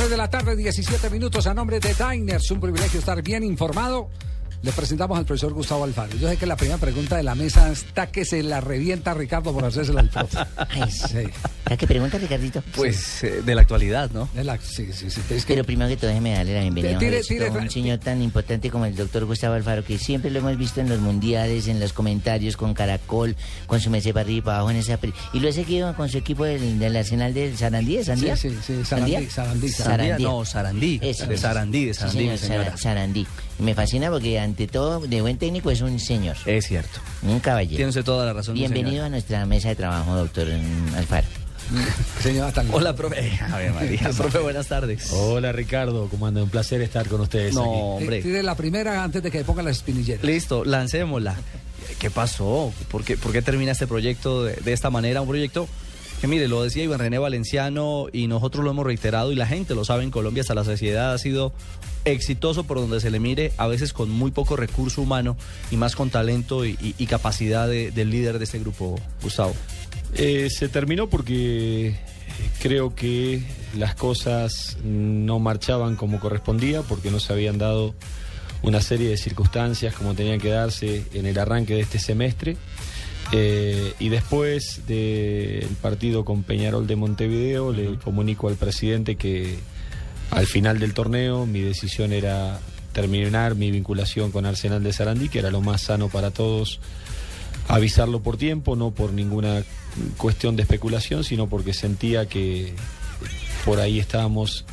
3 de la tarde, 17 minutos a nombre de Diners. Un privilegio estar bien informado. Le presentamos al profesor Gustavo Alfaro. Yo sé que la primera pregunta de la mesa está que se la revienta Ricardo por hacerse al profe. Ay, sí. ¿A qué pregunta, Ricardito? Pues eh, de la actualidad, ¿no? La- sí, sí, sí. Es que- Pero primero que todo, déjeme darle la bienvenida Tire, Jorgito, tire, a un señor tan importante como el doctor Gustavo Alfaro, que siempre lo hemos visto en los mundiales, en los comentarios, con Caracol, con su mese para arriba y para abajo en esa... Y lo he seguido con su equipo del, del Arsenal del Sarandí, ¿de Sandía? Sí, sí, sí, Sarandí. Sarandí, Sarandí, Sarandí. no, Sarandí. De. Sarandí, de Sí, Sarandí, mi señor, señora. Sara- Sarandí. Me fascina porque ante todo, de buen técnico, es un señor, Es cierto. un caballero. Tiene usted toda la razón. Bienvenido a nuestra mesa de trabajo, doctor mm, Alfaro. Señora Talía. Hola, profe. A ver, María. profe, buenas tardes. Hola Ricardo, ¿cómo anda? Un placer estar con ustedes. No, aquí. Hombre. Tire la primera antes de que ponga las espinilleras. Listo, lancémosla. ¿Qué pasó? ¿Por qué, por qué termina este proyecto de, de esta manera? Un proyecto que, mire, lo decía Iván René Valenciano y nosotros lo hemos reiterado y la gente lo sabe en Colombia, hasta la sociedad ha sido exitoso por donde se le mire, a veces con muy poco recurso humano y más con talento y, y- y capacidad de- del líder de este grupo, Gustavo. Eh, se terminó porque creo que las cosas no marchaban como correspondía, porque no se habían dado una serie de circunstancias como tenían que darse en el arranque de este semestre. Eh, y después del partido con Peñarol de Montevideo, le comunico al presidente que al final del torneo mi decisión era terminar mi vinculación con Arsenal de Sarandí, que era lo más sano para todos avisarlo por tiempo, no por ninguna cuestión de especulación, sino porque sentía que por ahí estábamos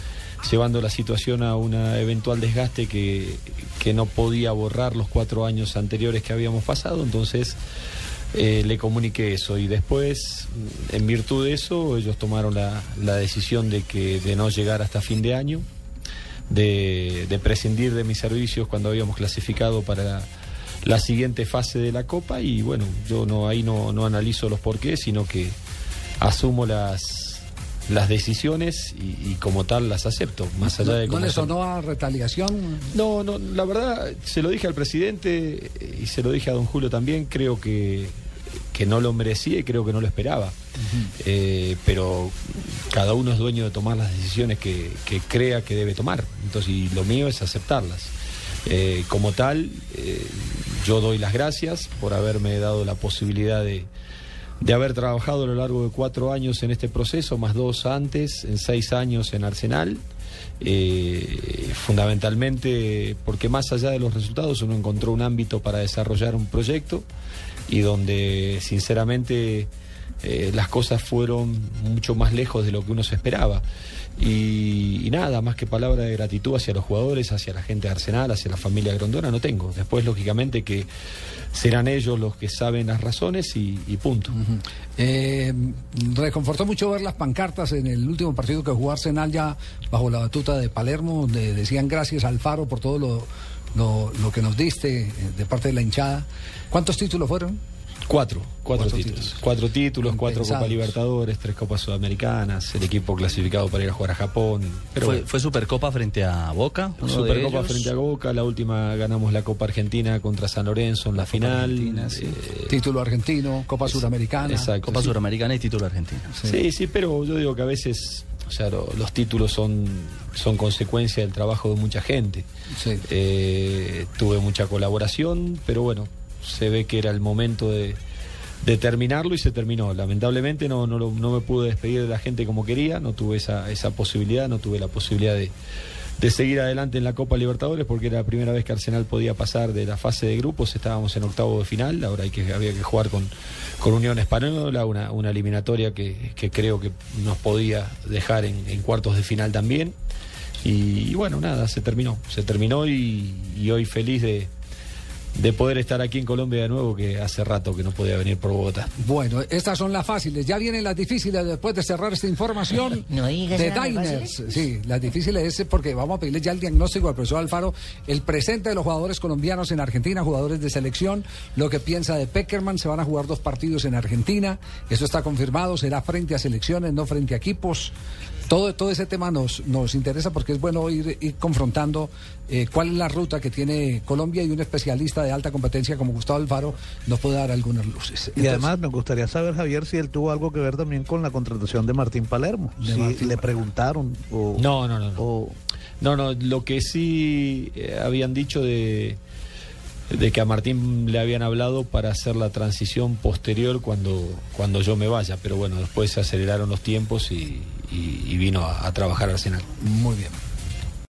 llevando la situación a un eventual desgaste que, que no podía borrar los cuatro años anteriores que habíamos pasado, entonces eh, le comuniqué eso. Y después, en virtud de eso, ellos tomaron la, la decisión de, que, de no llegar hasta fin de año, de, de prescindir de mis servicios cuando habíamos clasificado para la, siguiente fase de la Copa y bueno, yo no ahí no, no analizo los porqués, sino que asumo las, las decisiones y, y como tal las acepto, más allá ¿No, de ¿no le sonó a retaliación? No, no, la verdad, se lo dije al presidente y se lo dije a don Julio también, creo que, que no lo merecía y creo que no lo esperaba. Eh, pero cada uno es dueño de tomar las decisiones que, que crea que debe tomar. Entonces, y lo mío es aceptarlas. Eh, como tal, eh, yo doy las gracias por haberme dado la posibilidad de, de haber trabajado a lo largo de cuatro años en este proceso, más dos antes, en seis años en Arsenal. Eh, fundamentalmente porque más allá de los resultados uno encontró un ámbito para desarrollar un proyecto y donde sinceramente eh, las cosas fueron mucho más lejos de lo que uno se esperaba. Y, nada, más que palabra de gratitud hacia los jugadores, hacia la gente de Arsenal, hacia la familia Grondona, no tengo. Después, lógicamente, que serán ellos los que saben las razones y, punto. Eh, reconfortó mucho ver las pancartas en el último partido que jugó Arsenal ya bajo la batuta de Palermo, donde decían gracias Alfaro por todo lo, lo, lo que nos diste eh, de parte de la hinchada. ¿Cuántos títulos fueron? Cuatro, cuatro, Cuatro títulos. títulos. Cuatro títulos, cuatro. Copas Libertadores, tres Copas Sudamericanas, el equipo clasificado para ir a jugar a Japón. Pero fue, bueno. fue Supercopa frente a Boca. Supercopa frente a Boca, la última ganamos la Copa Argentina contra San Lorenzo en la, Copa final. Argentina, sí. Eh, Título argentino, Copa Suramericana. exacto. Copa sí. Suramericana y título argentino. Sí. sí, pero yo digo que a veces, o sea, lo- los títulos son, son consecuencia del trabajo de mucha gente. Sí. Eh, tuve mucha colaboración, pero bueno, se ve que era el momento de, de terminarlo y se terminó. Lamentablemente no, no, me pude despedir de la gente como quería, no tuve esa, esa posibilidad, no tuve la posibilidad de, de seguir adelante en la Copa Libertadores porque era la primera vez que Arsenal podía pasar de la fase de grupos, estábamos en octavo de final, ahora hay que, había que jugar con, con Unión Española, una, una eliminatoria que, que creo que nos podía dejar en, cuartos de final también. Y, bueno, nada, se terminó, se terminó y hoy feliz de, de poder estar aquí en Colombia de nuevo, que hace rato que no podía venir por Bogotá. Bueno, estas son las fáciles. Ya vienen las difíciles después de cerrar esta información. No digas de Diners. Sí, las difíciles es porque vamos a pedirle ya el diagnóstico al profesor Alfaro, el presente de los jugadores colombianos en Argentina, jugadores de selección, lo que piensa de Peckerman. Se van a jugar dos partidos en Argentina. Eso está confirmado. Será frente a selecciones, no frente a equipos. Todo, todo ese tema nos, nos interesa porque es bueno ir, ir confrontando eh, cuál es la ruta que tiene Colombia y un especialista de alta competencia como Gustavo Alfaro nos puede dar algunas luces. y además me gustaría saber, Javier, si él tuvo algo que ver también con la contratación de Martín Palermo. De si Martín le preguntaron o... No, no, no, no. o- No, no, lo que sí eh, habían dicho de, de que a Martín le habían hablado para hacer la transición posterior cuando, cuando yo me vaya, pero bueno, después se aceleraron los tiempos y, y- y vino a, a trabajar Arsenal. Muy bien.